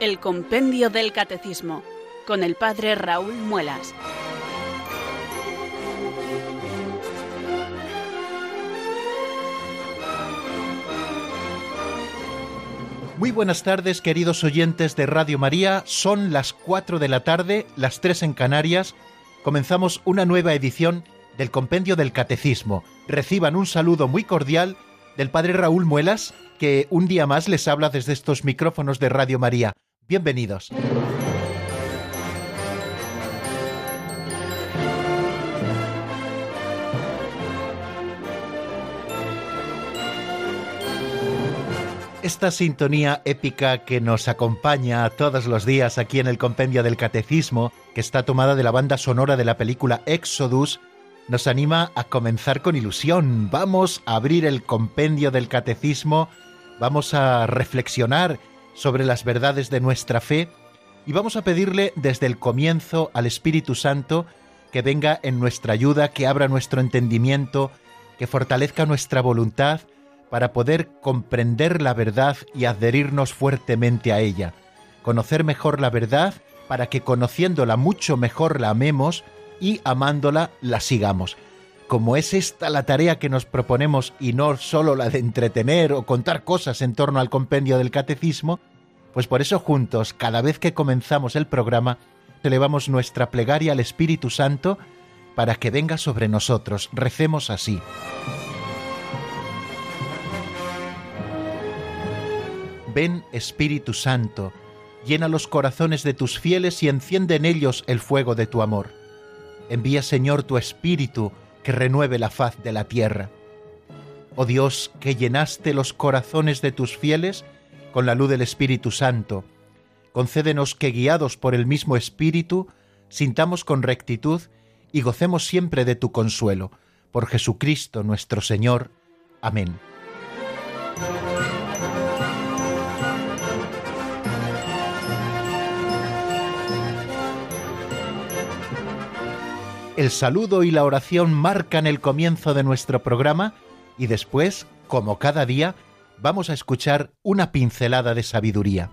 El Compendio del Catecismo con el Padre Raúl Muelas. Muy buenas tardes, queridos oyentes de Radio María. Son las 4 de la tarde, las 3 en Canarias. Comenzamos una nueva edición del Compendio del Catecismo. Reciban un saludo muy cordial del Padre Raúl Muelas, que un día más les habla desde estos micrófonos de Radio María. Bienvenidos. Esta sintonía épica que nos acompaña todos los días aquí en el Compendio del Catecismo, que está tomada de la banda sonora de la película Exodus, nos anima a comenzar con ilusión. Vamos a abrir el Compendio del Catecismo, vamos a reflexionar sobre las verdades de nuestra fe y vamos a pedirle desde el comienzo al Espíritu Santo que venga en nuestra ayuda, que abra nuestro entendimiento, que fortalezca nuestra voluntad, para poder comprender la verdad y adherirnos fuertemente a ella, conocer mejor la verdad para que conociéndola mucho mejor la amemos y amándola la sigamos. Como es esta la tarea que nos proponemos y no solo la de entretener o contar cosas en torno al compendio del catecismo, pues por eso juntos, cada vez que comenzamos el programa, elevamos nuestra plegaria al Espíritu Santo para que venga sobre nosotros. Recemos así. Ven Espíritu Santo, llena los corazones de tus fieles y enciende en ellos el fuego de tu amor. Envía Señor tu Espíritu que renueve la faz de la tierra. Oh Dios, que llenaste los corazones de tus fieles con la luz del Espíritu Santo, concédenos que guiados por el mismo Espíritu, sintamos con rectitud y gocemos siempre de tu consuelo. Por Jesucristo nuestro Señor. Amén. El saludo y la oración marcan el comienzo de nuestro programa y después, como cada día, vamos a escuchar una pincelada de sabiduría.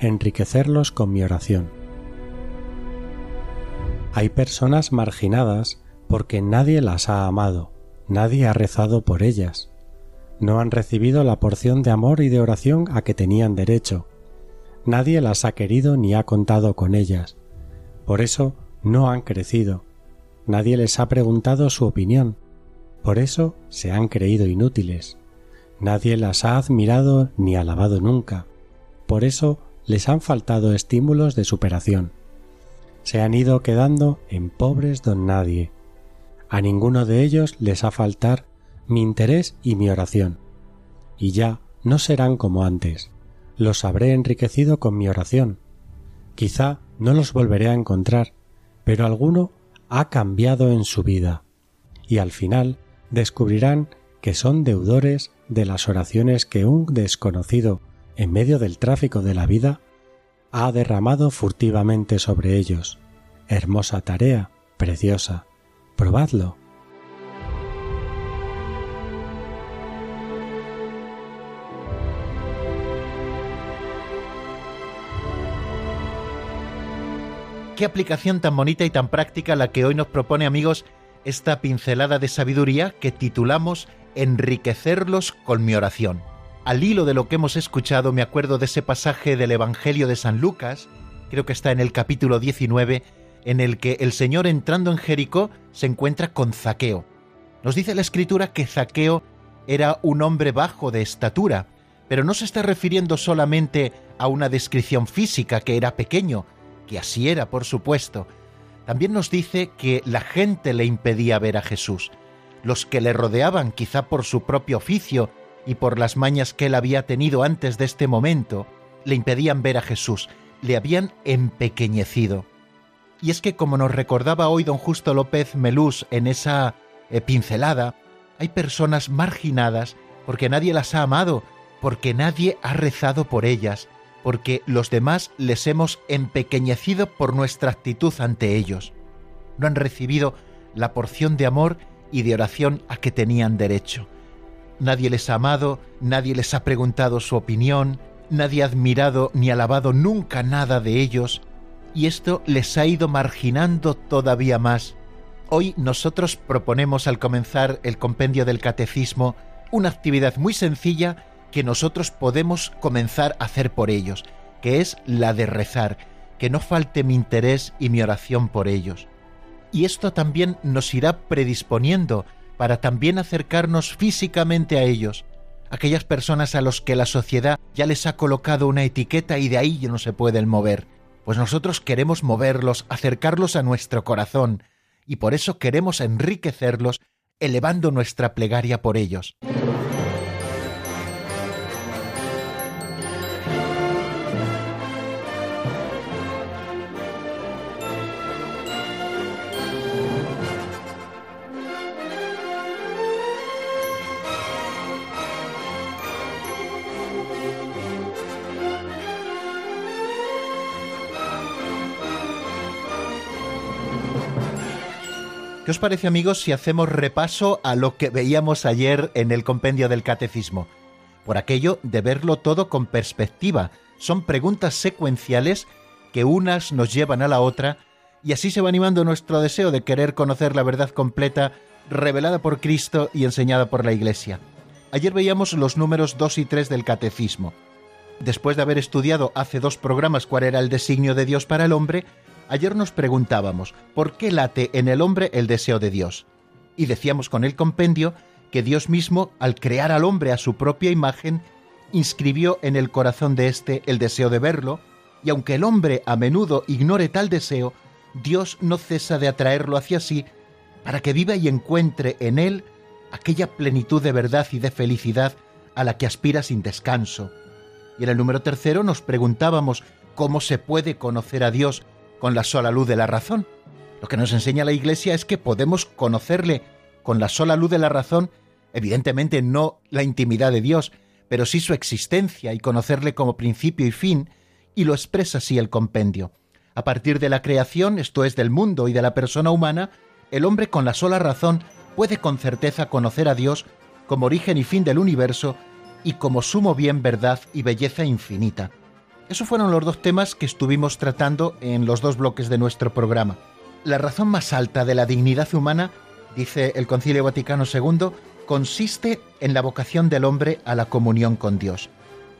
Enriquecerlos con mi oración. Hay personas marginadas porque nadie las ha amado Nadie ha rezado por ellas. No han recibido la porción de amor y de oración a que tenían derecho. Nadie las ha querido ni ha contado con ellas. Por eso no han crecido. Nadie les ha preguntado su opinión. Por eso se han creído inútiles. Nadie las ha admirado ni alabado nunca. Por eso les han faltado estímulos de superación. Se han ido quedando en pobres don nadie a ninguno de ellos les ha faltar mi interés y mi oración. Y ya no serán como antes. Los habré enriquecido con mi oración. Quizá no los volveré a encontrar, pero alguno ha cambiado en su vida. Y al final descubrirán que son deudores de las oraciones que un desconocido, en medio del tráfico de la vida, ha derramado furtivamente sobre ellos. Hermosa tarea, preciosa. Probadlo. Qué aplicación tan bonita y tan práctica la que hoy nos propone amigos esta pincelada de sabiduría que titulamos Enriquecerlos con mi oración. Al hilo de lo que hemos escuchado me acuerdo de ese pasaje del Evangelio de San Lucas, creo que está en el capítulo 19, en el que el Señor entrando en Jericó se encuentra con Zaqueo. Nos dice la escritura que Zaqueo era un hombre bajo de estatura, pero no se está refiriendo solamente a una descripción física que era pequeño, que así era, por supuesto. También nos dice que la gente le impedía ver a Jesús. Los que le rodeaban, quizá por su propio oficio y por las mañas que él había tenido antes de este momento, le impedían ver a Jesús, le habían empequeñecido. Y es que, como nos recordaba hoy don Justo López Melús en esa eh, pincelada, hay personas marginadas porque nadie las ha amado, porque nadie ha rezado por ellas, porque los demás les hemos empequeñecido por nuestra actitud ante ellos. no han recibido la porción de amor y de oración a que tenían derecho. Nadie les ha amado, nadie les ha preguntado su opinión, nadie ha admirado ni alabado nunca nada de ellos, y esto les ha ido marginando todavía más. Hoy nosotros proponemos al comenzar el compendio del catecismo una actividad muy sencilla que nosotros podemos comenzar a hacer por ellos, que es la de rezar, que no falte mi interés y mi oración por ellos. Y esto también nos irá predisponiendo para también acercarnos físicamente a ellos, aquellas personas a los que la sociedad ya les ha colocado una etiqueta y de ahí ya no se pueden mover. Pues nosotros queremos moverlos, acercarlos a nuestro corazón, y por eso queremos enriquecerlos elevando nuestra plegaria por ellos. ¿Qué os parece amigos si hacemos repaso a lo que veíamos ayer en el compendio del catecismo? Por aquello de verlo todo con perspectiva. Son preguntas secuenciales que unas nos llevan a la otra y así se va animando nuestro deseo de querer conocer la verdad completa revelada por Cristo y enseñada por la Iglesia. Ayer veíamos los números 2 y 3 del catecismo. Después de haber estudiado hace dos programas cuál era el designio de Dios para el hombre, Ayer nos preguntábamos, ¿por qué late en el hombre el deseo de Dios? Y decíamos con el compendio que Dios mismo, al crear al hombre a su propia imagen, inscribió en el corazón de éste el deseo de verlo, y aunque el hombre a menudo ignore tal deseo, Dios no cesa de atraerlo hacia sí para que viva y encuentre en él aquella plenitud de verdad y de felicidad a la que aspira sin descanso. Y en el número tercero nos preguntábamos cómo se puede conocer a Dios con la sola luz de la razón. Lo que nos enseña la Iglesia es que podemos conocerle con la sola luz de la razón, evidentemente no la intimidad de Dios, pero sí su existencia y conocerle como principio y fin, y lo expresa así el compendio. A partir de la creación, esto es del mundo y de la persona humana, el hombre con la sola razón puede con certeza conocer a Dios como origen y fin del universo y como sumo bien, verdad y belleza infinita. Esos fueron los dos temas que estuvimos tratando en los dos bloques de nuestro programa. La razón más alta de la dignidad humana, dice el Concilio Vaticano II, consiste en la vocación del hombre a la comunión con Dios.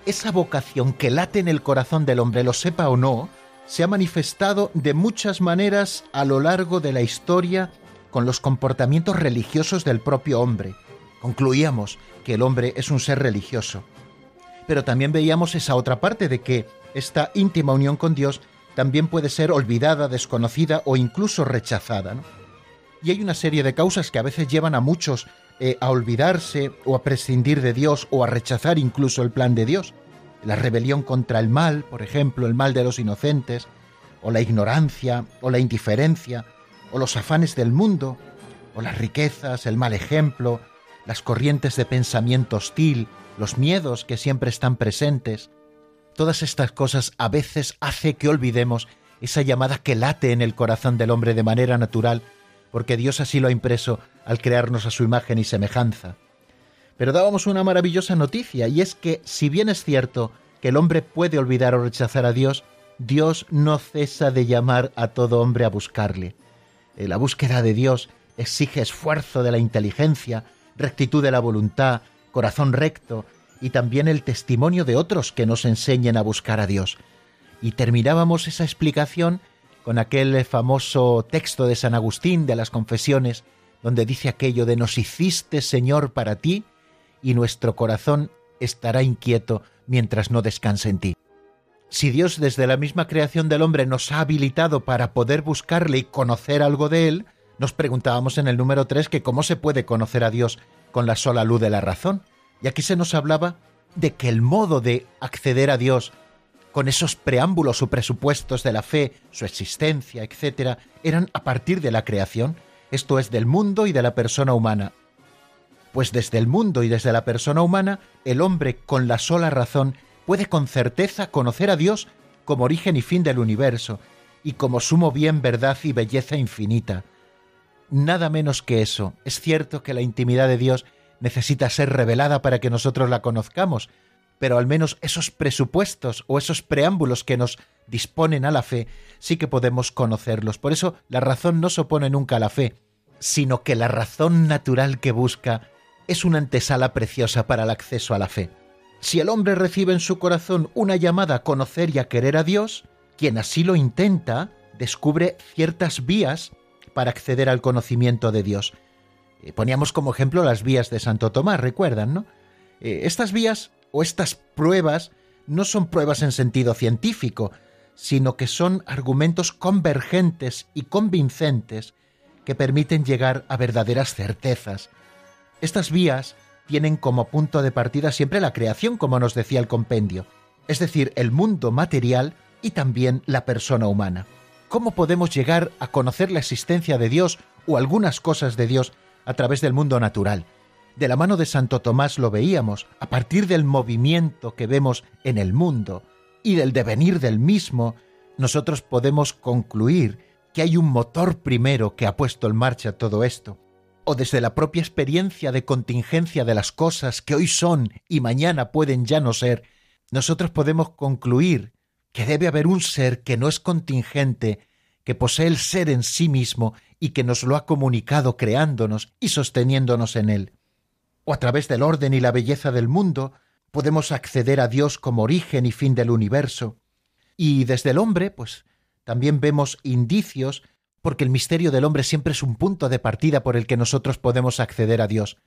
Esa vocación que late en el corazón del hombre, lo sepa o no, se ha manifestado de muchas maneras a lo largo de la historia con los comportamientos religiosos del propio hombre. Concluíamos que el hombre es un ser religioso. Pero también veíamos esa otra parte de que esta íntima unión con Dios también puede ser olvidada, desconocida o incluso rechazada. Y hay una serie de causas que a veces llevan a muchos eh, a olvidarse o a prescindir de Dios o a rechazar incluso el plan de Dios. La rebelión contra el mal, por ejemplo, el mal de los inocentes, o la ignorancia, o la indiferencia, o los afanes del mundo, o las riquezas, el mal ejemplo, las corrientes de pensamiento hostil, los miedos que siempre están presentes, Todas estas cosas a veces hace que olvidemos esa llamada que late en el corazón del hombre de manera natural, porque Dios así lo ha impreso al crearnos a su imagen y semejanza. Pero dábamos una maravillosa noticia, y es que si bien es cierto que el hombre puede olvidar o rechazar a Dios, Dios no cesa de llamar a todo hombre a buscarle. Eh, la búsqueda de Dios exige esfuerzo de la inteligencia, rectitud de la voluntad, corazón recto, y también el testimonio de otros que nos enseñen a buscar a Dios. Y terminábamos esa explicación con aquel famoso texto de San Agustín de las confesiones, donde dice aquello de nos hiciste Señor para ti, y nuestro corazón estará inquieto mientras no descanse en ti. Si Dios desde la misma creación del hombre nos ha habilitado para poder buscarle y conocer algo de él, nos preguntábamos en el número 3 que cómo se puede conocer a Dios con la sola luz de la razón. Y aquí se nos hablaba de que el modo de acceder a Dios con esos preámbulos o presupuestos de la fe, su existencia, etc., eran a partir de la creación, esto es del mundo y de la persona humana. Pues desde el mundo y desde la persona humana, el hombre con la sola razón puede con certeza conocer a Dios como origen y fin del universo, y como sumo bien, verdad y belleza infinita. nada menos que eso. Es cierto que la intimidad de Dios necesita ser revelada para que nosotros la conozcamos, pero al menos esos presupuestos o esos preámbulos que nos disponen a la fe sí que podemos conocerlos. Por eso la razón no se opone nunca a la fe, sino que la razón natural que busca es una antesala preciosa para el acceso a la fe. Si el hombre recibe en su corazón una llamada a conocer y a querer a Dios, quien así lo intenta descubre ciertas vías para acceder al conocimiento de Dios. Eh, poníamos como ejemplo las vías de Santo Tomás, recuerdan, ¿no? Eh, estas vías o estas pruebas no son pruebas en sentido científico, sino que son argumentos convergentes y convincentes que permiten llegar a verdaderas certezas. Estas vías tienen como punto de partida siempre la creación, como nos decía el compendio, es decir, el mundo material y también la persona humana. ¿Cómo podemos llegar a conocer la existencia de Dios o algunas cosas de Dios a través del mundo natural? De la mano de Santo Tomás lo veíamos, a partir del movimiento que vemos en el mundo y del devenir del mismo, nosotros podemos concluir que hay un motor primero que ha puesto en marcha todo esto, o desde la propia experiencia de contingencia de las cosas que hoy son y mañana pueden ya no ser, nosotros podemos concluir que debe haber un ser que no es contingente, que posee el ser en sí mismo y que nos lo ha comunicado creándonos y sosteniéndonos en él. O a través del orden y la belleza del mundo podemos acceder a Dios como origen y fin del universo. Y desde el hombre, pues también vemos indicios, porque el misterio del hombre siempre es un punto de partida por el que nosotros podemos acceder a Dios.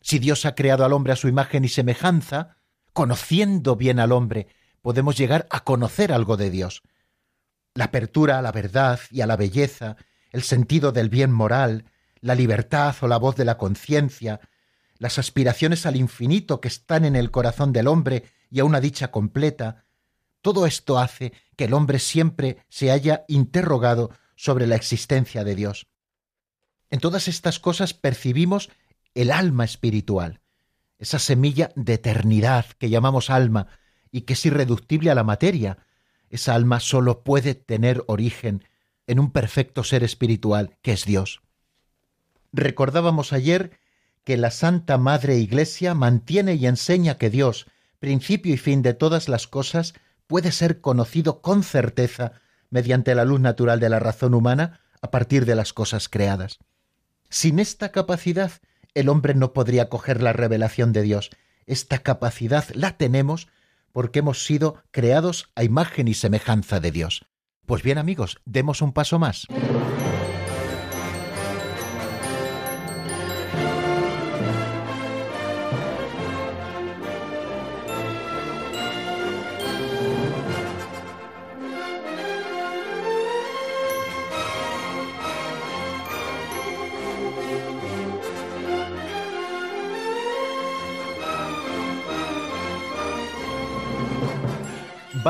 Si Dios ha creado al hombre a su imagen y semejanza, conociendo bien al hombre, podemos llegar a conocer algo de Dios. La apertura a la verdad y a la belleza, el sentido del bien moral, la libertad o la voz de la conciencia, las aspiraciones al infinito que están en el corazón del hombre y a una dicha completa, todo esto hace que el hombre siempre se haya interrogado sobre la existencia de Dios. En todas estas cosas percibimos el alma espiritual, esa semilla de eternidad que llamamos alma, y que es irreductible a la materia. Esa alma sólo puede tener origen en un perfecto ser espiritual que es Dios. Recordábamos ayer que la Santa Madre Iglesia mantiene y enseña que Dios, principio y fin de todas las cosas, puede ser conocido con certeza mediante la luz natural de la razón humana a partir de las cosas creadas. Sin esta capacidad, el hombre no podría coger la revelación de Dios. Esta capacidad la tenemos porque hemos sido creados a imagen y semejanza de Dios. Pues bien amigos, demos un paso más.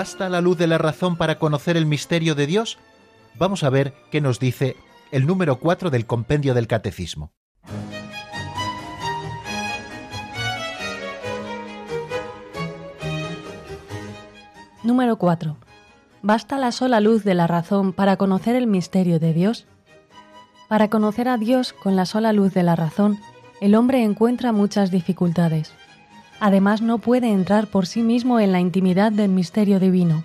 ¿Basta la luz de la razón para conocer el misterio de Dios? Vamos a ver qué nos dice el número 4 del compendio del Catecismo. Número 4. ¿Basta la sola luz de la razón para conocer el misterio de Dios? Para conocer a Dios con la sola luz de la razón, el hombre encuentra muchas dificultades. Además, no puede entrar por sí mismo en la intimidad del misterio divino.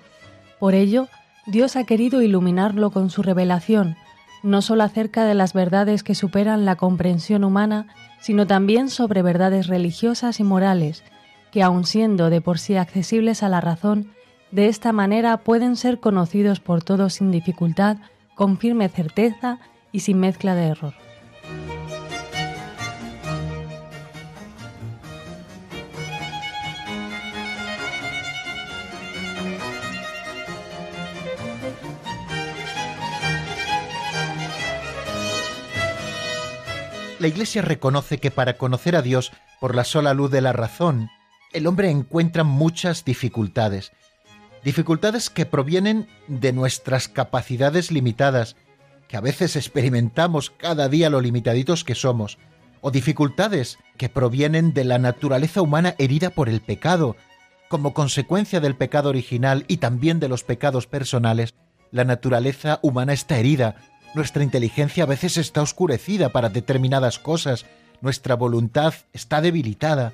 Por ello, Dios ha querido iluminarlo con su revelación, no sólo acerca de las verdades que superan la comprensión humana, sino también sobre verdades religiosas y morales, que aun siendo de por sí accesibles a la razón, de esta manera pueden ser conocidos por todos sin dificultad, con firme certeza y sin mezcla de error. La Iglesia reconoce que para conocer a Dios por la sola luz de la razón, el hombre encuentra muchas dificultades. Dificultades que provienen de nuestras capacidades limitadas, que a veces experimentamos cada día lo limitaditos que somos, o dificultades que provienen de la naturaleza humana herida por el pecado. Como consecuencia del pecado original y también de los pecados personales, la naturaleza humana está herida, Nuestra inteligencia a veces está oscurecida para determinadas cosas, nuestra voluntad está debilitada,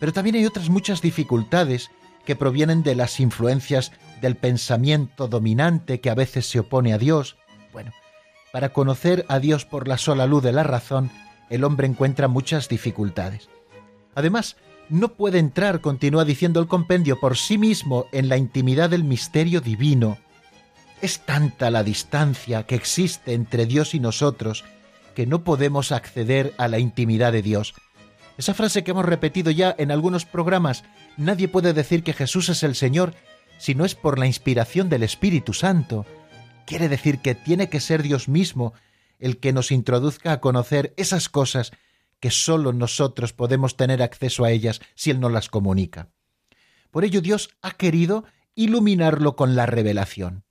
pero también hay otras muchas dificultades que provienen de las influencias del pensamiento dominante que a veces se opone a Dios. Bueno, para conocer a Dios por la sola luz de la razón, el hombre encuentra muchas dificultades. Además, no puede entrar, continúa diciendo el compendio, por sí mismo en la intimidad del misterio divino. Es tanta la distancia que existe entre Dios y nosotros que no podemos acceder a la intimidad de Dios. Esa frase que hemos repetido ya en algunos programas, nadie puede decir que Jesús es el Señor si no es por la inspiración del Espíritu Santo. Quiere decir que tiene que ser Dios mismo el que nos introduzca a conocer esas cosas que sólo nosotros podemos tener acceso a ellas si Él nos las comunica. Por ello Dios ha querido iluminarlo con la revelación.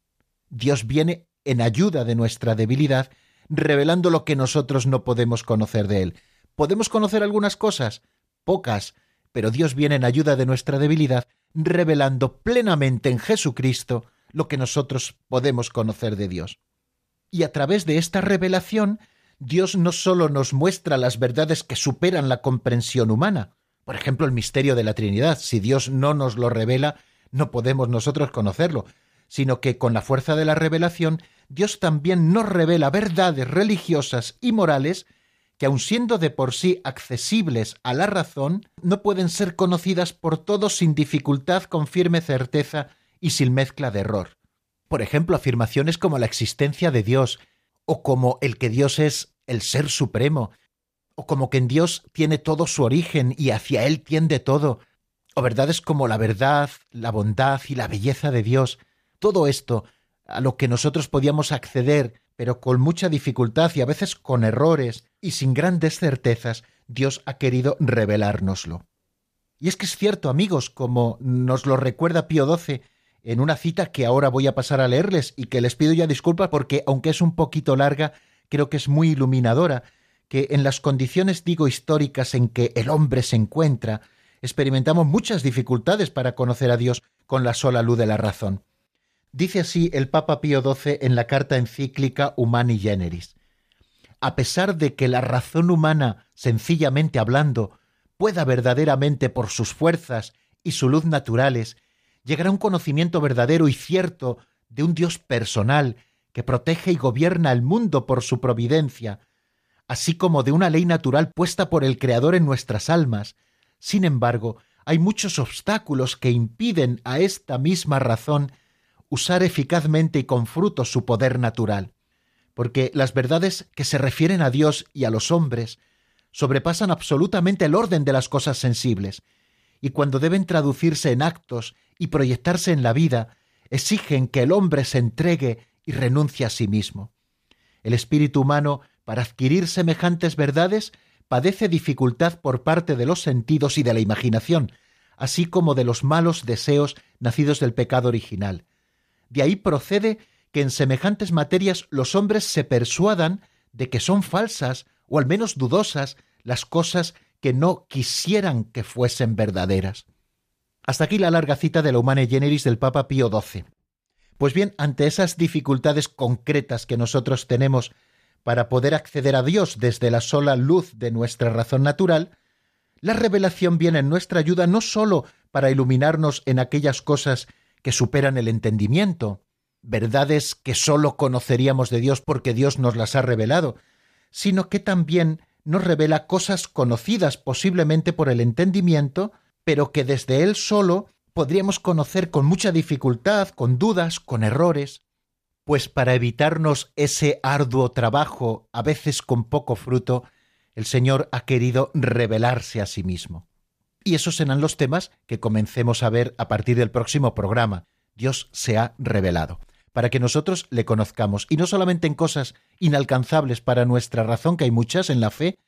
Dios viene en ayuda de nuestra debilidad, revelando lo que nosotros no podemos conocer de Él. ¿Podemos conocer algunas cosas? Pocas, pero Dios viene en ayuda de nuestra debilidad, revelando plenamente en Jesucristo lo que nosotros podemos conocer de Dios. Y a través de esta revelación, Dios no sólo nos muestra las verdades que superan la comprensión humana, por ejemplo el misterio de la Trinidad, si Dios no nos lo revela, no podemos nosotros conocerlo, sino que con la fuerza de la revelación, Dios también nos revela verdades religiosas y morales que aun siendo de por sí accesibles a la razón, no pueden ser conocidas por todos sin dificultad, con firme certeza y sin mezcla de error. Por ejemplo, afirmaciones como la existencia de Dios, o como el que Dios es el ser supremo, o como que en Dios tiene todo su origen y hacia Él tiende todo, o verdades como la verdad, la bondad y la belleza de Dios. Todo esto, a lo que nosotros podíamos acceder, pero con mucha dificultad y a veces con errores y sin grandes certezas, Dios ha querido revelárnoslo. Y es que es cierto, amigos, como nos lo recuerda Pío XII en una cita que ahora voy a pasar a leerles y que les pido ya disculpas porque, aunque es un poquito larga, creo que es muy iluminadora, que en las condiciones, digo, históricas en que el hombre se encuentra, experimentamos muchas dificultades para conocer a Dios con la sola luz de la razón. Dice así el Papa Pío XII en la carta encíclica Humani Generis. A pesar de que la razón humana, sencillamente hablando, pueda verdaderamente por sus fuerzas y su luz naturales llegará un conocimiento verdadero y cierto de un Dios personal que protege y gobierna el mundo por su providencia, así como de una ley natural puesta por el Creador en nuestras almas. Sin embargo, hay muchos obstáculos que impiden a esta misma razón usar eficazmente y con fruto su poder natural, porque las verdades que se refieren a Dios y a los hombres sobrepasan absolutamente el orden de las cosas sensibles, y cuando deben traducirse en actos y proyectarse en la vida, exigen que el hombre se entregue y renuncie a sí mismo. El espíritu humano, para adquirir semejantes verdades, padece dificultad por parte de los sentidos y de la imaginación, así como de los malos deseos nacidos del pecado original. De ahí procede que en semejantes materias los hombres se persuadan de que son falsas o al menos dudosas las cosas que no quisieran que fuesen verdaderas. Hasta aquí la larga cita de la Humane Generis del Papa Pío XII. Pues bien, ante esas dificultades concretas que nosotros tenemos para poder acceder a Dios desde la sola luz de nuestra razón natural, la revelación viene en nuestra ayuda no sólo para iluminarnos en aquellas cosas que superan el entendimiento, verdades que sólo conoceríamos de Dios porque Dios nos las ha revelado, sino que también nos revela cosas conocidas posiblemente por el entendimiento, pero que desde él solo podríamos conocer con mucha dificultad, con dudas, con errores, pues para evitarnos ese arduo trabajo, a veces con poco fruto, el Señor ha querido revelarse a sí mismo. Y esos serán los temas que comencemos a ver a partir del próximo programa. Dios se ha revelado para que nosotros le conozcamos, y no solamente en cosas inalcanzables para nuestra razón, que hay muchas en la fe,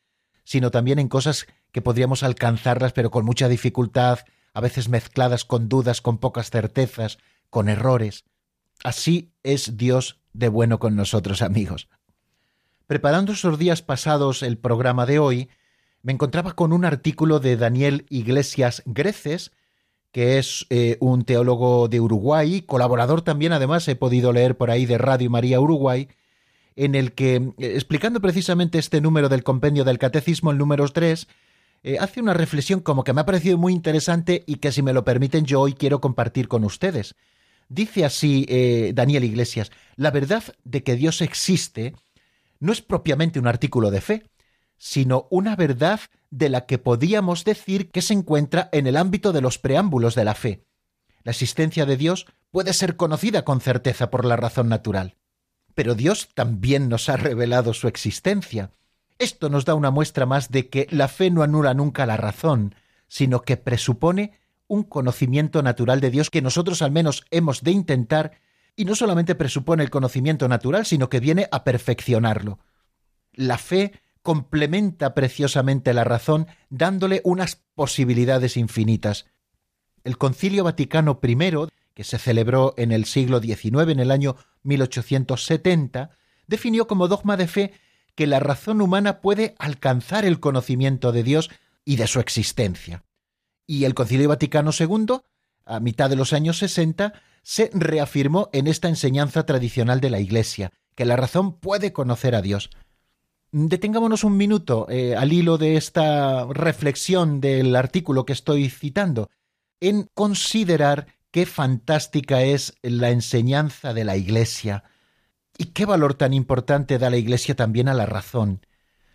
sino también en cosas que podríamos alcanzarlas, pero con mucha dificultad, a veces mezcladas con dudas, con pocas certezas, con errores. Así es Dios de bueno con nosotros, amigos. Preparando esos días pasados el programa de hoy, me encontraba con un artículo de Daniel Iglesias Greces, que es eh, un teólogo de Uruguay, colaborador también, además he podido leer por ahí de Radio María Uruguay, en el que, eh, explicando precisamente este número del compendio del catecismo, el número 3, eh, hace una reflexión como que me ha parecido muy interesante y que si me lo permiten yo hoy quiero compartir con ustedes. Dice así Daniel Iglesias, la verdad de que Dios existe no es propiamente un artículo de fe, sino una verdad de la que podíamos decir que se encuentra en el ámbito de los preámbulos de la fe. La existencia de Dios puede ser conocida con certeza por la razón natural. Pero Dios también nos ha revelado su existencia. Esto nos da una muestra más de que la fe no anula nunca la razón, sino que presupone un conocimiento natural de Dios que nosotros al menos hemos de intentar, y no solamente presupone el conocimiento natural, sino que viene a perfeccionarlo. La fe complementa preciosamente la razón, dándole unas posibilidades infinitas. El Concilio Vaticano I, que se celebró en el siglo XIX, en el año 1870, definió como dogma de fe que la razón humana puede alcanzar el conocimiento de Dios y de su existencia. Y el Concilio Vaticano II, a mitad de los años 60, se reafirmó en esta enseñanza tradicional de la Iglesia, que la razón puede conocer a Dios. Detengámonos un minuto eh, al hilo de esta reflexión del artículo que estoy citando, en considerar qué fantástica es la enseñanza de la Iglesia, ¿Y qué valor tan importante da la Iglesia también a la razón?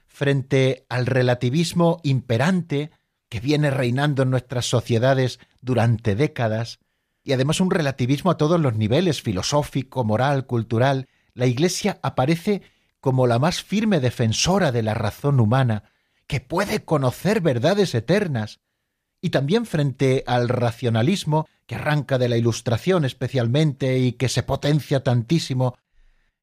Frente al relativismo imperante que viene reinando en nuestras sociedades durante décadas, y además un relativismo a todos los niveles, filosófico, moral, cultural, la Iglesia aparece como la más firme defensora de la razón humana, que puede conocer verdades eternas, y también frente al racionalismo que arranca de la Ilustración especialmente y que se potencia tantísimo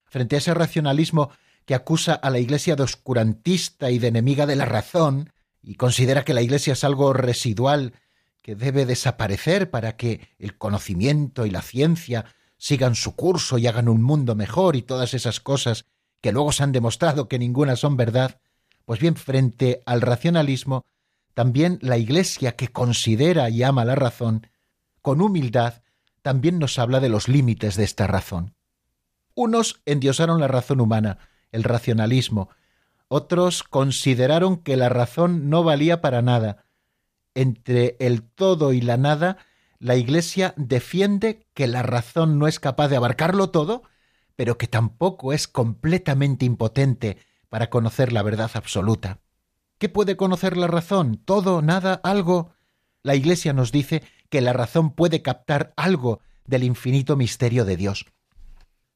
frente a ese racionalismo que acusa a la Iglesia de oscurantista y de enemiga de la razón, y considera que la Iglesia es algo residual que debe desaparecer para que el conocimiento y la ciencia sigan su curso y hagan un mundo mejor y todas esas cosas que luego se han demostrado que ninguna son verdad, pues bien, frente al racionalismo, también la Iglesia que considera y ama la razón, con humildad, también nos habla de los límites de esta razón. Unos endiosaron la razón humana, el racionalismo, otros consideraron que la razón no valía para nada. Entre el todo y la nada, la Iglesia defiende que la razón no es capaz de abarcarlo todo, pero que tampoco es completamente impotente para conocer la verdad absoluta. ¿Qué puede conocer la razón? ¿Todo? ¿Nada? ¿Algo? La Iglesia nos dice que la razón puede captar algo del infinito misterio de Dios.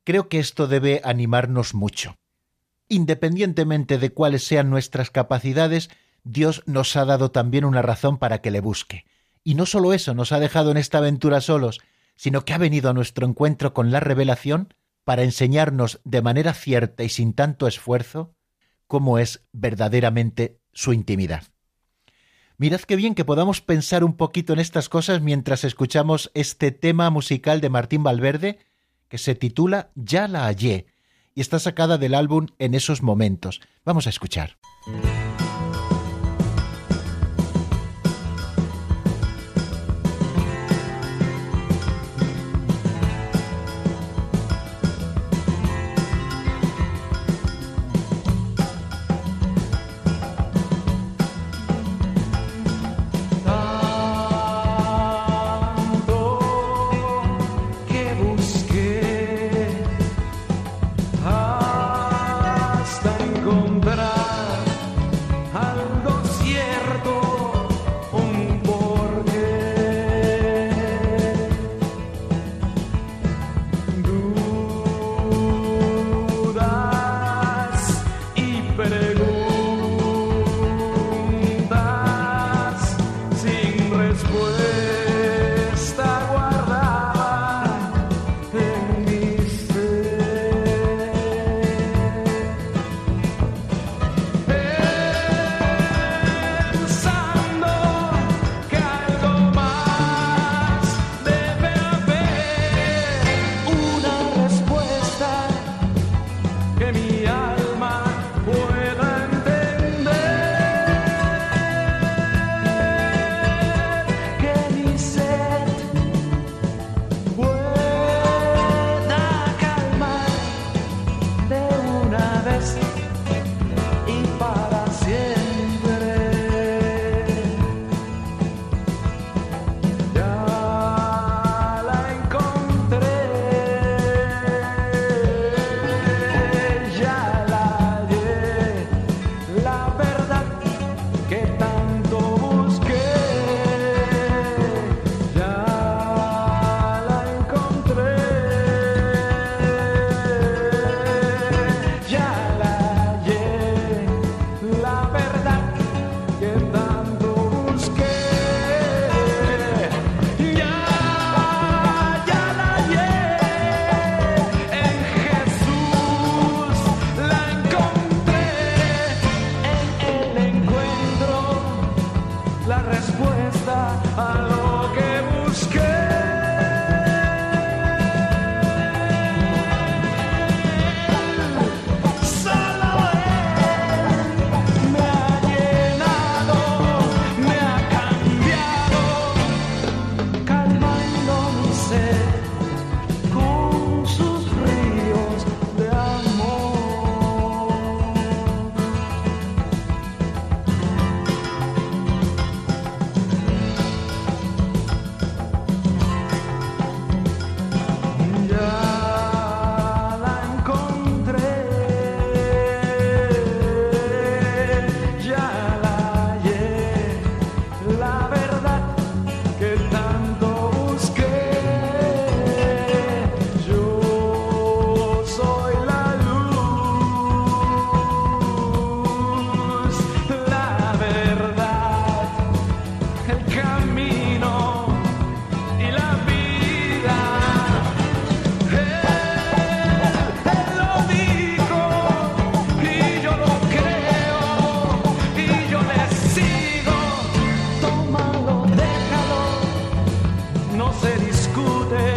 Creo que esto debe animarnos mucho. Independientemente de cuáles sean nuestras capacidades, Dios nos ha dado también una razón para que le busque. Y no solo eso nos ha dejado en esta aventura solos, sino que ha venido a nuestro encuentro con la revelación para enseñarnos de manera cierta y sin tanto esfuerzo cómo es verdaderamente su intimidad. Mirad qué bien que podamos pensar un poquito en estas cosas mientras escuchamos este tema musical de Martín Valverde que se titula Ya la hallé y está sacada del álbum En esos momentos. Vamos a escuchar. No se discute.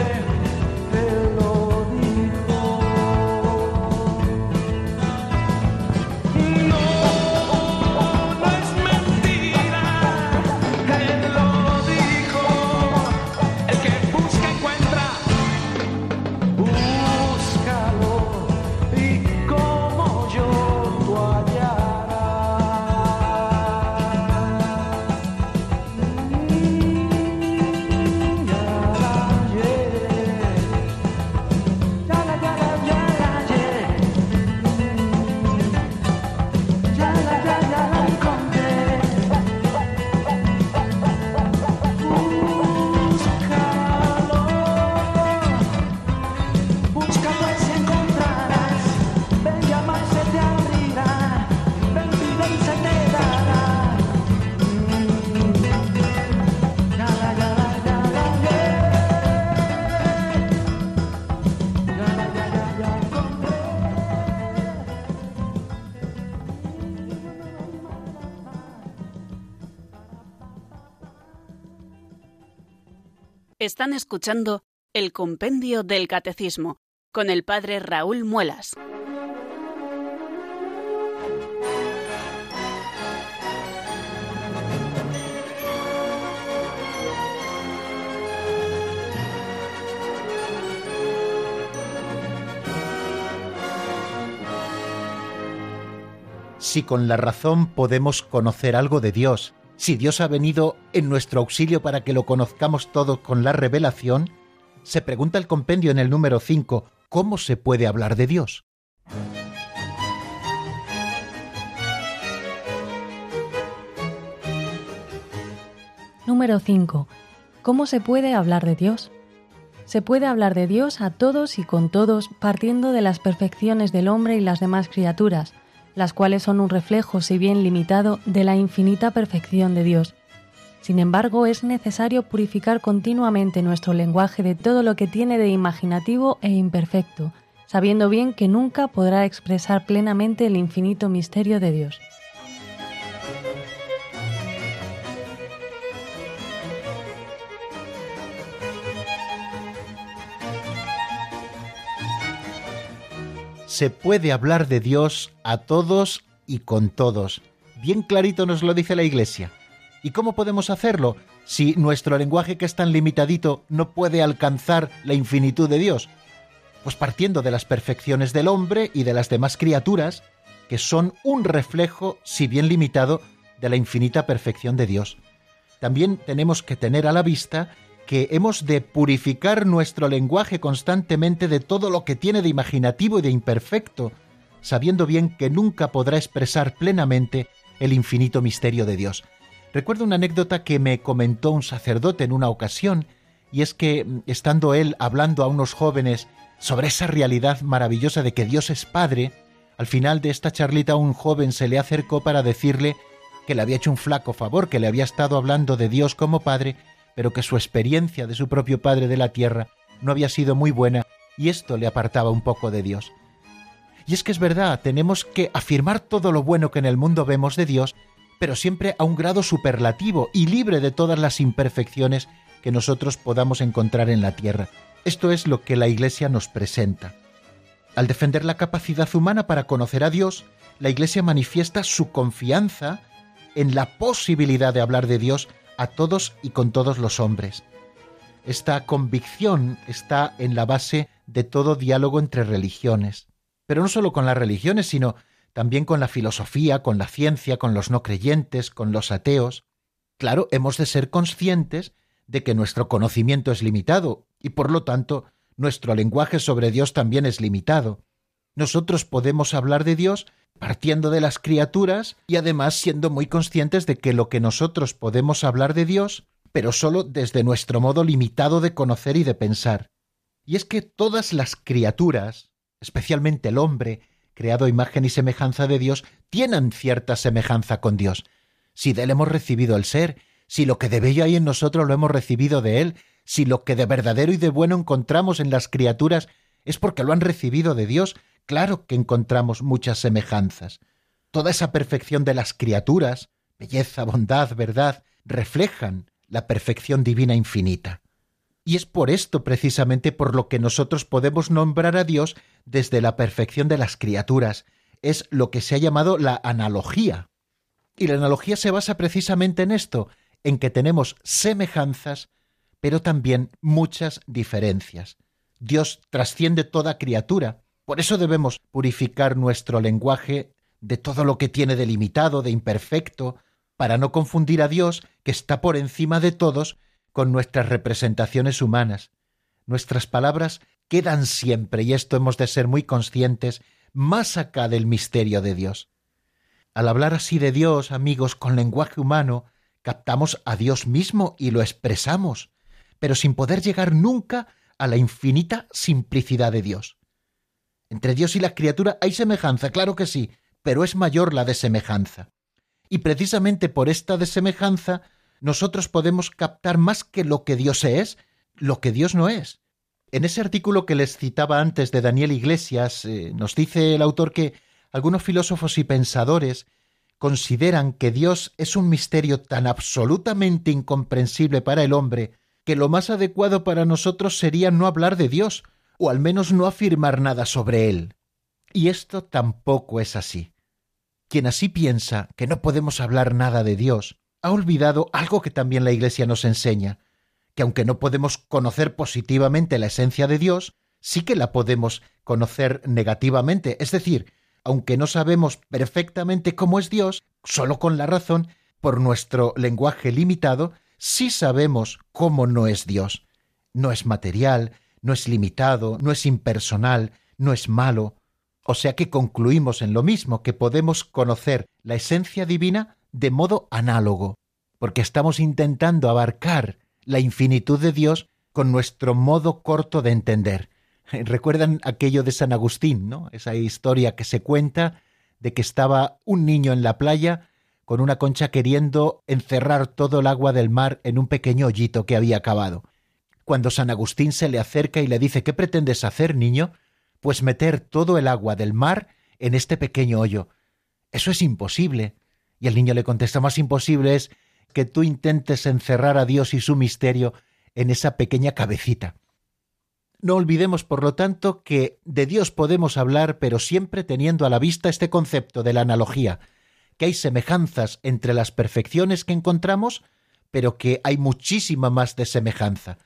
Están escuchando el Compendio del Catecismo con el Padre Raúl Muelas. Si con la razón podemos conocer algo de Dios, si Dios ha venido en nuestro auxilio para que lo conozcamos todo con la revelación, se pregunta el compendio en el número 5, ¿cómo se puede hablar de Dios? Número 5. ¿Cómo se puede hablar de Dios? Se puede hablar de Dios a todos y con todos partiendo de las perfecciones del hombre y las demás criaturas, las cuales son un reflejo, si bien limitado, de la infinita perfección de Dios. Sin embargo, es necesario purificar continuamente nuestro lenguaje de todo lo que tiene de imaginativo e imperfecto, sabiendo bien que nunca podrá expresar plenamente el infinito misterio de Dios. Se puede hablar de Dios a todos y con todos. Bien clarito nos lo dice la Iglesia. ¿Y cómo podemos hacerlo si nuestro lenguaje que es tan limitadito no puede alcanzar la infinitud de Dios? Pues partiendo de las perfecciones del hombre y de las demás criaturas, que son un reflejo, si bien limitado, de la infinita perfección de Dios. También tenemos que tener a la vista que hemos de purificar nuestro lenguaje constantemente de todo lo que tiene de imaginativo y de imperfecto, sabiendo bien que nunca podrá expresar plenamente el infinito misterio de Dios. Recuerdo una anécdota que me comentó un sacerdote en una ocasión, y es que, estando él hablando a unos jóvenes sobre esa realidad maravillosa de que Dios es Padre, al final de esta charlita un joven se le acercó para decirle que le había hecho un flaco favor, que le había estado hablando de Dios como Padre, pero que su experiencia de su propio Padre de la tierra no había sido muy buena y esto le apartaba un poco de Dios. Y es que es verdad, tenemos que afirmar todo lo bueno que en el mundo vemos de Dios, pero siempre a un grado superlativo y libre de todas las imperfecciones que nosotros podamos encontrar en la tierra. Esto es lo que la Iglesia nos presenta. Al defender la capacidad humana para conocer a Dios, la Iglesia manifiesta su confianza en la posibilidad de hablar de Dios a todos y con todos los hombres. Esta convicción está en la base de todo diálogo entre religiones, pero no solo con las religiones, sino también con la filosofía, con la ciencia, con los no creyentes, con los ateos. Claro, hemos de ser conscientes de que nuestro conocimiento es limitado y por lo tanto nuestro lenguaje sobre Dios también es limitado. Nosotros podemos hablar de Dios partiendo de las criaturas y además siendo muy conscientes de que lo que nosotros podemos hablar de Dios, pero solo desde nuestro modo limitado de conocer y de pensar. Y es que todas las criaturas, especialmente el hombre, creado a imagen y semejanza de Dios, tienen cierta semejanza con Dios. Si de él hemos recibido el ser, si lo que de bello hay en nosotros lo hemos recibido de él, si lo que de verdadero y de bueno encontramos en las criaturas es porque lo han recibido de Dios, claro que encontramos muchas semejanzas. Toda esa perfección de las criaturas, belleza, bondad, verdad, reflejan la perfección divina infinita. Y es por esto precisamente por lo que nosotros podemos nombrar a Dios desde la perfección de las criaturas. Es lo que se ha llamado la analogía. Y la analogía se basa precisamente en esto, en que tenemos semejanzas, pero también muchas diferencias. Dios trasciende toda criatura, por eso debemos purificar nuestro lenguaje de todo lo que tiene de limitado, de imperfecto, para no confundir a Dios, que está por encima de todos, con nuestras representaciones humanas. Nuestras palabras quedan siempre, y esto hemos de ser muy conscientes, más acá del misterio de Dios. Al hablar así de Dios, amigos, con lenguaje humano, captamos a Dios mismo y lo expresamos, pero sin poder llegar nunca a la infinita simplicidad de Dios. Entre Dios y la criatura hay semejanza, claro que sí, pero es mayor la desemejanza. Y precisamente por esta desemejanza nosotros podemos captar más que lo que Dios es, lo que Dios no es. En ese artículo que les citaba antes de Daniel Iglesias, eh, nos dice el autor que algunos filósofos y pensadores consideran que Dios es un misterio tan absolutamente incomprensible para el hombre que lo más adecuado para nosotros sería no hablar de Dios, o al menos no afirmar nada sobre él. Y esto tampoco es así. Quien así piensa que no podemos hablar nada de Dios, ha olvidado algo que también la Iglesia nos enseña, que aunque no podemos conocer positivamente la esencia de Dios, sí que la podemos conocer negativamente, es decir, aunque no sabemos perfectamente cómo es Dios, solo con la razón, por nuestro lenguaje limitado, sí sabemos cómo no es Dios. No es material, no es limitado, no es impersonal, no es malo. O sea que concluimos en lo mismo, que podemos conocer la esencia divina de modo análogo, porque estamos intentando abarcar la infinitud de Dios con nuestro modo corto de entender. Recuerdan aquello de San Agustín, ¿no? Esa historia que se cuenta de que estaba un niño en la playa con una concha queriendo encerrar todo el agua del mar en un pequeño hoyito que había cavado. Cuando San Agustín se le acerca y le dice ¿Qué pretendes hacer, niño? Pues meter todo el agua del mar en este pequeño hoyo. Eso es imposible. Y el niño le contesta Más imposible es que tú intentes encerrar a Dios y su misterio en esa pequeña cabecita. No olvidemos, por lo tanto, que de Dios podemos hablar, pero siempre teniendo a la vista este concepto de la analogía, que hay semejanzas entre las perfecciones que encontramos, pero que hay muchísima más de semejanza.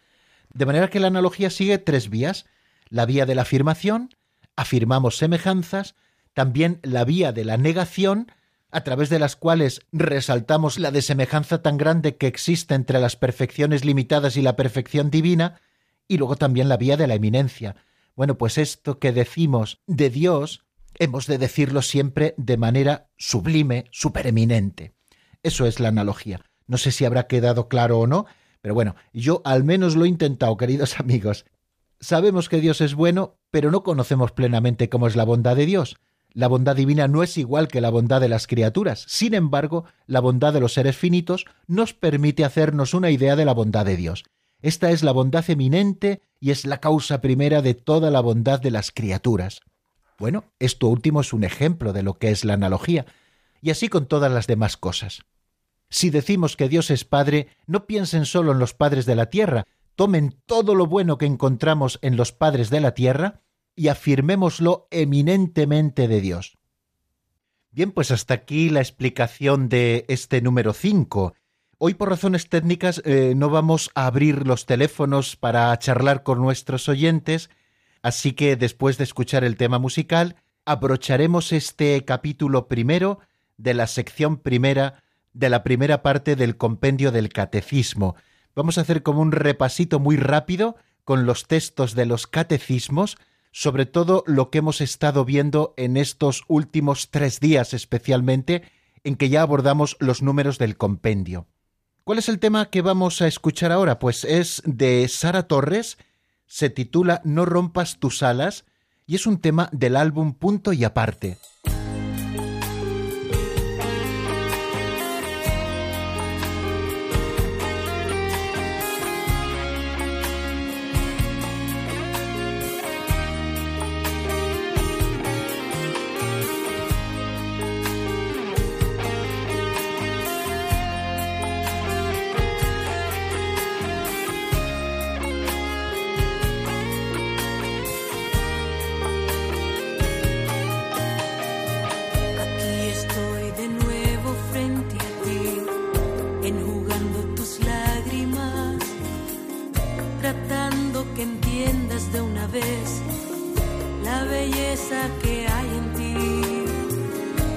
De manera que la analogía sigue tres vías. La vía de la afirmación, afirmamos semejanzas, también la vía de la negación, a través de las cuales resaltamos la desemejanza tan grande que existe entre las perfecciones limitadas y la perfección divina, y luego también la vía de la eminencia. Bueno, pues esto que decimos de Dios hemos de decirlo siempre de manera sublime, supereminente. Eso es la analogía. No sé si habrá quedado claro o no, pero bueno, yo al menos lo he intentado, queridos amigos. Sabemos que Dios es bueno, pero no conocemos plenamente cómo es la bondad de Dios. La bondad divina no es igual que la bondad de las criaturas. Sin embargo, la bondad de los seres finitos nos permite hacernos una idea de la bondad de Dios. Esta es la bondad eminente y es la causa primera de toda la bondad de las criaturas. Bueno, esto último es un ejemplo de lo que es la analogía. y así con todas las demás cosas. Si decimos que Dios es Padre, no piensen solo en los padres de la tierra, tomen todo lo bueno que encontramos en los padres de la tierra y afirmémoslo eminentemente de Dios. Bien, pues hasta aquí la explicación de este número 5. Hoy por razones técnicas eh, no vamos a abrir los teléfonos para charlar con nuestros oyentes, así que después de escuchar el tema musical, abrocharemos este capítulo primero de la sección primera de la primera parte del compendio del catecismo. Vamos a hacer como un repasito muy rápido con los textos de los catecismos, sobre todo lo que hemos estado viendo en estos últimos tres días especialmente, en que ya abordamos los números del compendio. ¿Cuál es el tema que vamos a escuchar ahora? Pues es de Sara Torres, se titula No rompas tus alas y es un tema del álbum Punto y Aparte. Entiendas de una vez la belleza que hay en ti,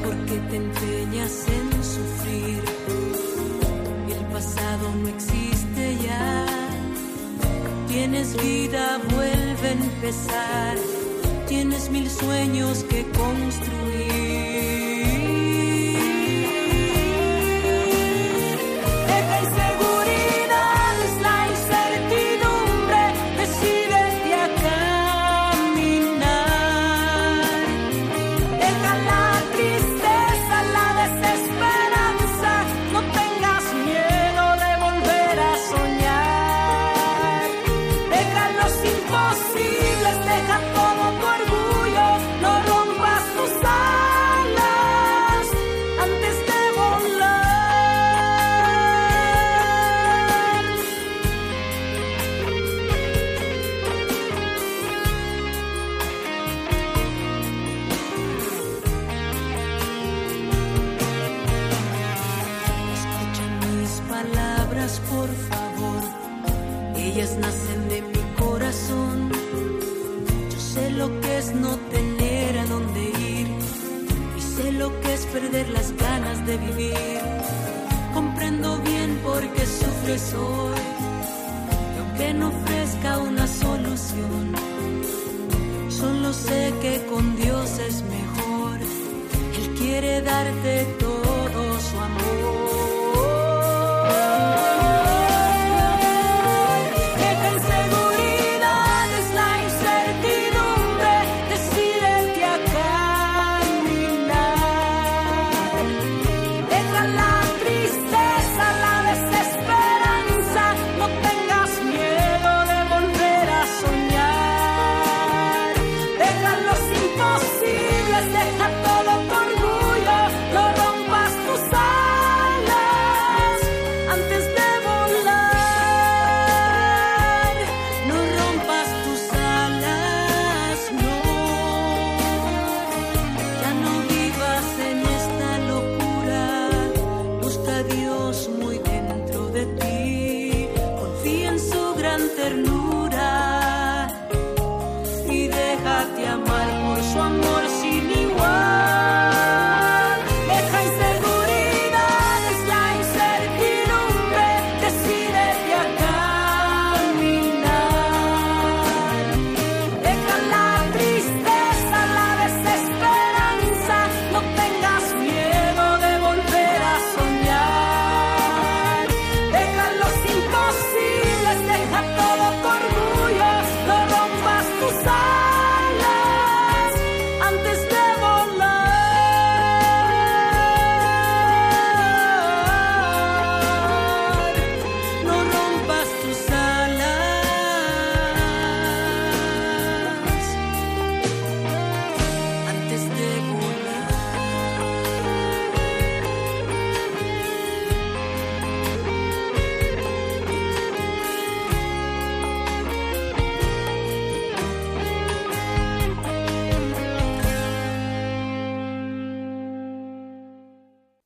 porque te empeñas en sufrir. El pasado no existe ya, tienes vida, vuelve a empezar. Tienes mil sueños que construir. Qué sufres hoy. Y aunque no ofrezca una solución, solo sé que con Dios es mejor. Él quiere darte todo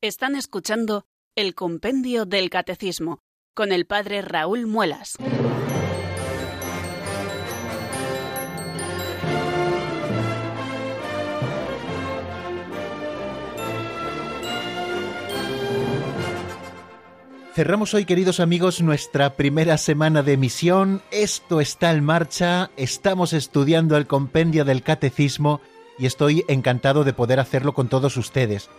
Están escuchando el Compendio del Catecismo con el Padre Raúl Muelas. Cerramos hoy, queridos amigos, nuestra primera semana de emisión. Esto está en marcha, estamos estudiando el compendio del catecismo y estoy encantado de poder hacerlo con todos ustedes.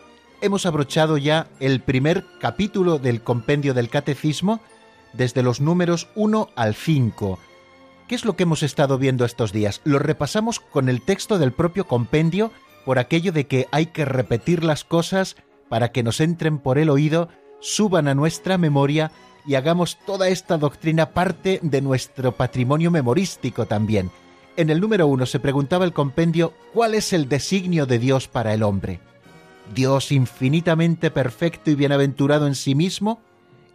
Hemos abrochado ya el primer capítulo del compendio del catecismo desde los números 1 al 5. ¿Qué es lo que hemos estado viendo estos días? Lo repasamos con el texto del propio compendio por aquello de que hay que repetir las cosas para que nos entren por el oído suban a nuestra memoria y hagamos toda esta doctrina parte de nuestro patrimonio memorístico también. En el número uno se preguntaba el compendio cuál es el designio de Dios para el hombre. Dios infinitamente perfecto y bienaventurado en sí mismo,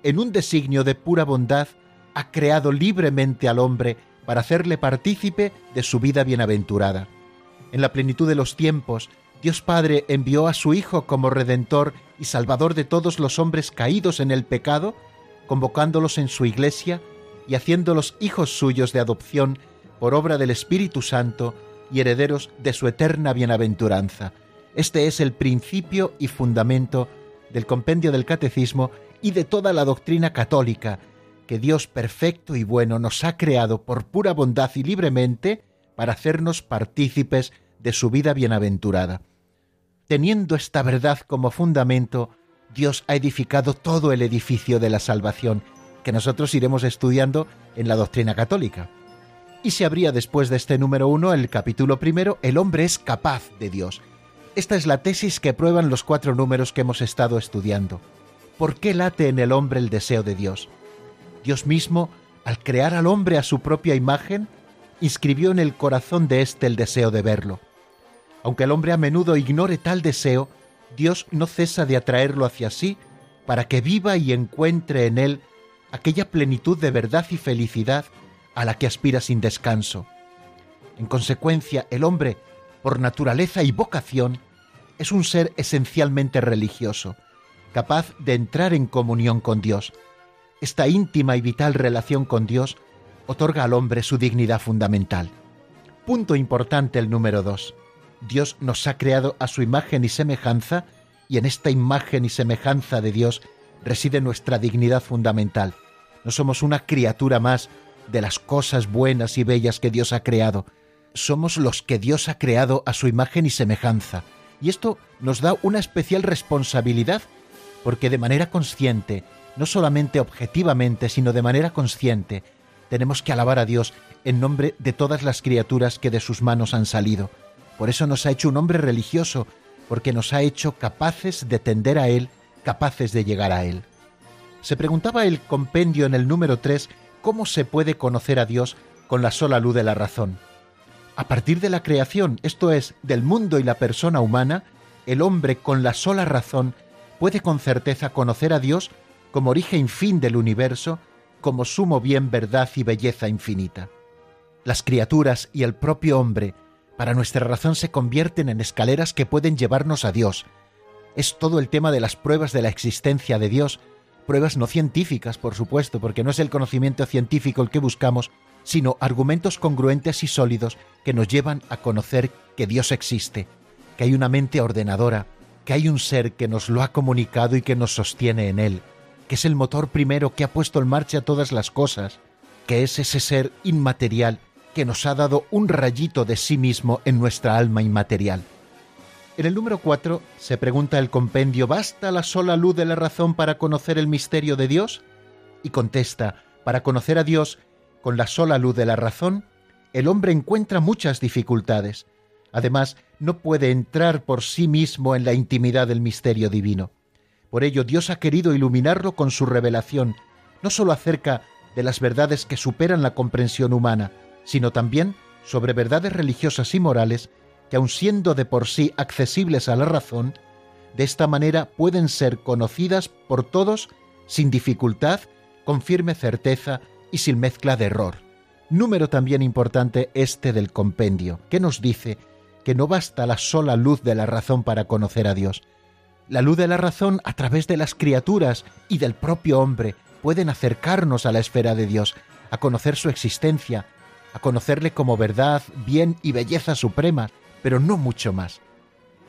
en un designio de pura bondad, ha creado libremente al hombre para hacerle partícipe de su vida bienaventurada. En la plenitud de los tiempos, Dios Padre envió a su Hijo como Redentor y Salvador de todos los hombres caídos en el pecado, convocándolos en su iglesia y haciéndolos hijos suyos de adopción por obra del Espíritu Santo y herederos de su eterna bienaventuranza. Este es el principio y fundamento del compendio del Catecismo y de toda la doctrina católica, que Dios perfecto y bueno nos ha creado por pura bondad y libremente para hacernos partícipes de su vida bienaventurada. Teniendo esta verdad como fundamento, Dios ha edificado todo el edificio de la salvación, que nosotros iremos estudiando en la doctrina católica. Y se abría después de este número uno el capítulo primero, El hombre es capaz de Dios. Esta es la tesis que prueban los cuatro números que hemos estado estudiando. ¿Por qué late en el hombre el deseo de Dios? Dios mismo, al crear al hombre a su propia imagen, inscribió en el corazón de éste el deseo de verlo. Aunque el hombre a menudo ignore tal deseo, Dios no cesa de atraerlo hacia sí para que viva y encuentre en él aquella plenitud de verdad y felicidad a la que aspira sin descanso. En consecuencia, el hombre, por naturaleza y vocación, es un ser esencialmente religioso, capaz de entrar en comunión con Dios. Esta íntima y vital relación con Dios otorga al hombre su dignidad fundamental. Punto importante el número dos. Dios nos ha creado a su imagen y semejanza, y en esta imagen y semejanza de Dios reside nuestra dignidad fundamental. No somos una criatura más de las cosas buenas y bellas que Dios ha creado. Somos los que Dios ha creado a su imagen y semejanza. Y esto nos da una especial responsabilidad, porque de manera consciente, no solamente objetivamente, sino de manera consciente, tenemos que alabar a Dios en nombre de todas las criaturas que de sus manos han salido. Por eso nos ha hecho un hombre religioso, porque nos ha hecho capaces de tender a Él, capaces de llegar a Él. Se preguntaba el compendio en el número 3 cómo se puede conocer a Dios con la sola luz de la razón. A partir de la creación, esto es, del mundo y la persona humana, el hombre con la sola razón puede con certeza conocer a Dios como origen fin del universo, como sumo bien, verdad y belleza infinita. Las criaturas y el propio hombre, para nuestra razón, se convierten en escaleras que pueden llevarnos a Dios. Es todo el tema de las pruebas de la existencia de Dios, pruebas no científicas, por supuesto, porque no es el conocimiento científico el que buscamos, sino argumentos congruentes y sólidos que nos llevan a conocer que Dios existe, que hay una mente ordenadora, que hay un ser que nos lo ha comunicado y que nos sostiene en él, que es el motor primero que ha puesto en marcha todas las cosas, que es ese ser inmaterial que nos ha dado un rayito de sí mismo en nuestra alma inmaterial. En el número 4 se pregunta el compendio, ¿basta la sola luz de la razón para conocer el misterio de Dios? Y contesta, para conocer a Dios con la sola luz de la razón, el hombre encuentra muchas dificultades. Además, no puede entrar por sí mismo en la intimidad del misterio divino. Por ello, Dios ha querido iluminarlo con su revelación, no sólo acerca de las verdades que superan la comprensión humana, sino también sobre verdades religiosas y morales que, aun siendo de por sí accesibles a la razón, de esta manera pueden ser conocidas por todos sin dificultad, con firme certeza y sin mezcla de error. Número también importante este del compendio, que nos dice que no basta la sola luz de la razón para conocer a Dios, La luz de la razón a través de las criaturas y del propio hombre pueden acercarnos a la esfera de Dios, a conocer su existencia, a conocerle como verdad, bien y belleza suprema, pero no mucho más.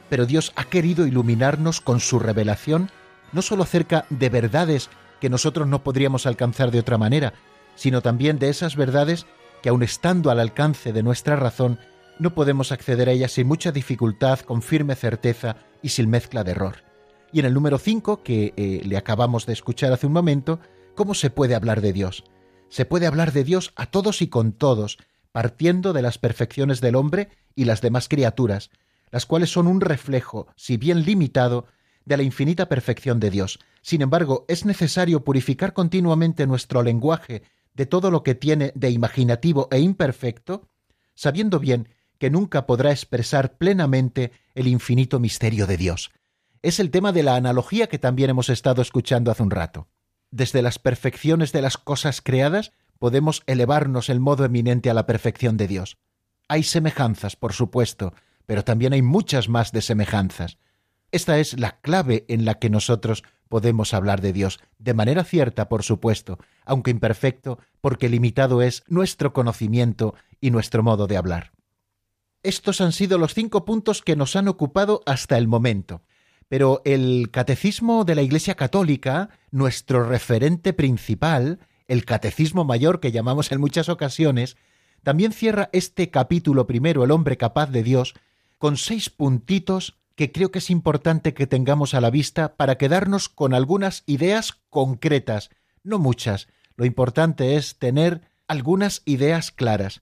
Pero Dios ha querido iluminarnos con su revelación, no sólo acerca de verdades que nosotros no podríamos alcanzar de otra manera, sino también de esas verdades que aun estando al alcance de nuestra razón, no podemos acceder a ellas sin mucha dificultad, con firme certeza y sin mezcla de error. Y en el número 5, que eh, le acabamos de escuchar hace un momento, ¿cómo se puede hablar de Dios? Se puede hablar de Dios a todos y con todos, partiendo de las perfecciones del hombre y las demás criaturas, las cuales son un reflejo, si bien limitado, de la infinita perfección de Dios. Sin embargo, es necesario purificar continuamente nuestro lenguaje de todo lo que tiene de imaginativo e imperfecto, sabiendo bien que nunca podrá expresar plenamente el infinito misterio de Dios. Es el tema de la analogía que también hemos estado escuchando hace un rato. Desde las perfecciones de las cosas creadas podemos elevarnos el modo eminente a la perfección de Dios. Hay semejanzas, por supuesto, pero también hay muchas más de semejanzas. Esta es la clave en la que nosotros podemos hablar de Dios, de manera cierta, por supuesto, aunque imperfecto, porque limitado es nuestro conocimiento y nuestro modo de hablar. Estos han sido los cinco puntos que nos han ocupado hasta el momento. Pero el Catecismo de la Iglesia Católica, nuestro referente principal, el Catecismo Mayor que llamamos en muchas ocasiones, también cierra este capítulo primero, el hombre capaz de Dios, con seis puntitos que creo que es importante que tengamos a la vista para quedarnos con algunas ideas concretas, no muchas. Lo importante es tener algunas ideas claras.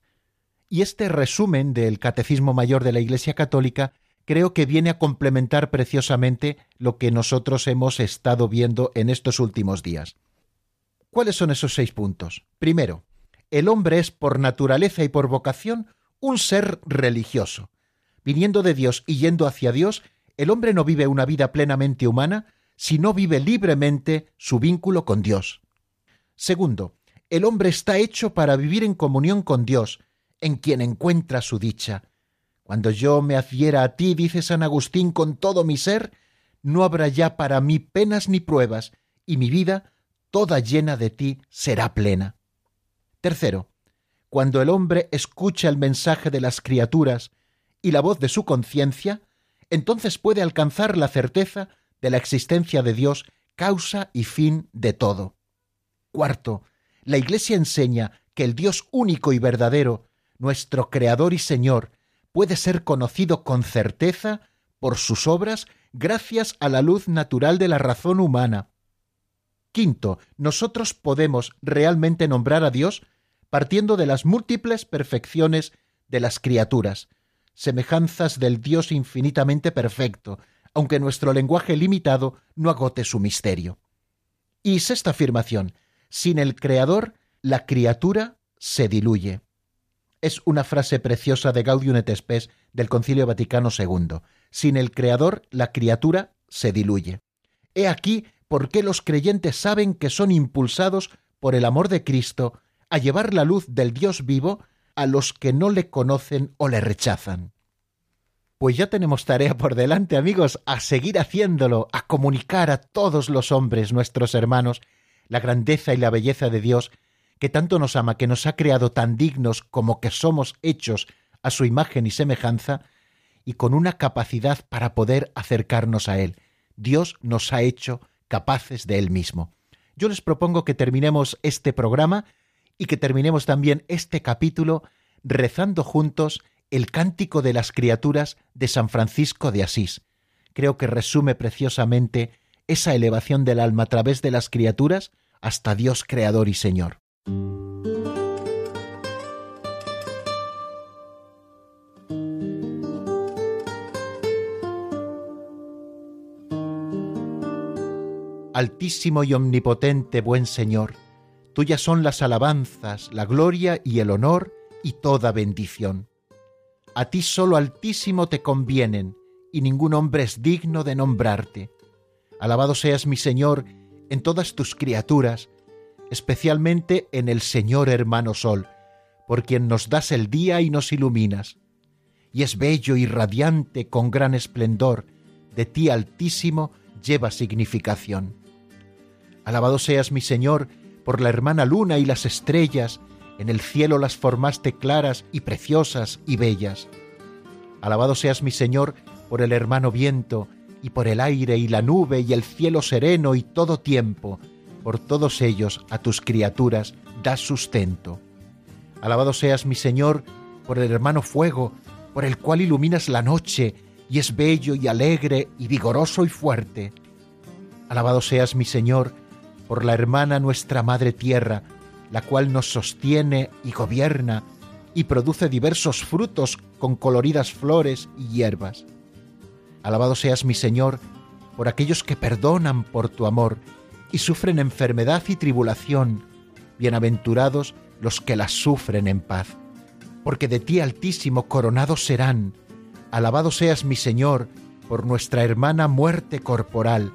Y este resumen del Catecismo Mayor de la Iglesia Católica creo que viene a complementar preciosamente lo que nosotros hemos estado viendo en estos últimos días. ¿Cuáles son esos seis puntos? Primero, el hombre es por naturaleza y por vocación un ser religioso. Viniendo de Dios y yendo hacia Dios, el hombre no vive una vida plenamente humana si no vive libremente su vínculo con Dios. Segundo, el hombre está hecho para vivir en comunión con Dios, en quien encuentra su dicha. Cuando yo me adhiera a ti, dice San Agustín, con todo mi ser, no habrá ya para mí penas ni pruebas, y mi vida, toda llena de ti, será plena. Tercero, cuando el hombre escucha el mensaje de las criaturas y la voz de su conciencia, entonces puede alcanzar la certeza de la existencia de Dios, causa y fin de todo. Cuarto, la Iglesia enseña que el Dios único y verdadero, nuestro Creador y Señor, puede ser conocido con certeza por sus obras gracias a la luz natural de la razón humana. Quinto, nosotros podemos realmente nombrar a Dios partiendo de las múltiples perfecciones de las criaturas, semejanzas del Dios infinitamente perfecto, aunque nuestro lenguaje limitado no agote su misterio. Y sexta afirmación, sin el Creador, la criatura se diluye. Es una frase preciosa de Gaudium et Spes del Concilio Vaticano II. Sin el Creador, la criatura se diluye. He aquí por qué los creyentes saben que son impulsados por el amor de Cristo a llevar la luz del Dios vivo a los que no le conocen o le rechazan. Pues ya tenemos tarea por delante, amigos, a seguir haciéndolo, a comunicar a todos los hombres, nuestros hermanos, la grandeza y la belleza de Dios, que tanto nos ama, que nos ha creado tan dignos como que somos hechos a su imagen y semejanza, y con una capacidad para poder acercarnos a Él. Dios nos ha hecho capaces de Él mismo. Yo les propongo que terminemos este programa y que terminemos también este capítulo rezando juntos el cántico de las criaturas de San Francisco de Asís. Creo que resume preciosamente esa elevación del alma a través de las criaturas hasta Dios Creador y Señor. Altísimo y omnipotente buen Señor, tuyas son las alabanzas, la gloria y el honor y toda bendición. A ti solo Altísimo te convienen, y ningún hombre es digno de nombrarte. Alabado seas mi Señor en todas tus criaturas, especialmente en el Señor hermano Sol, por quien nos das el día y nos iluminas. Y es bello y radiante con gran esplendor, de ti Altísimo, lleva significación. Alabado seas mi Señor por la hermana luna y las estrellas, en el cielo las formaste claras y preciosas y bellas. Alabado seas mi Señor por el hermano viento, y por el aire y la nube y el cielo sereno y todo tiempo, por todos ellos a tus criaturas das sustento. Alabado seas mi Señor por el hermano fuego, por el cual iluminas la noche, y es bello y alegre y vigoroso y fuerte. Alabado seas mi Señor por la hermana nuestra Madre Tierra, la cual nos sostiene y gobierna, y produce diversos frutos con coloridas flores y hierbas. Alabado seas mi Señor por aquellos que perdonan por tu amor y sufren enfermedad y tribulación, bienaventurados los que las sufren en paz, porque de ti altísimo coronados serán. Alabado seas mi Señor por nuestra hermana muerte corporal,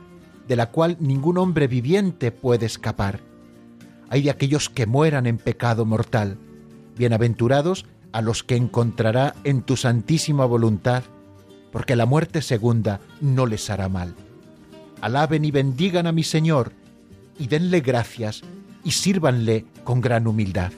de la cual ningún hombre viviente puede escapar. Hay de aquellos que mueran en pecado mortal, bienaventurados a los que encontrará en tu santísima voluntad, porque la muerte segunda no les hará mal. Alaben y bendigan a mi Señor, y denle gracias, y sírvanle con gran humildad.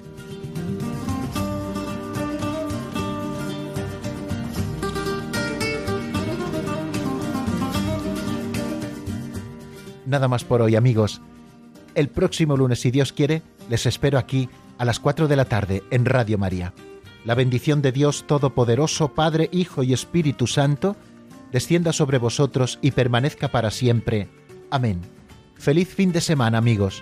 Nada más por hoy, amigos. El próximo lunes, si Dios quiere, les espero aquí a las 4 de la tarde en Radio María. La bendición de Dios Todopoderoso, Padre, Hijo y Espíritu Santo, descienda sobre vosotros y permanezca para siempre. Amén. Feliz fin de semana, amigos.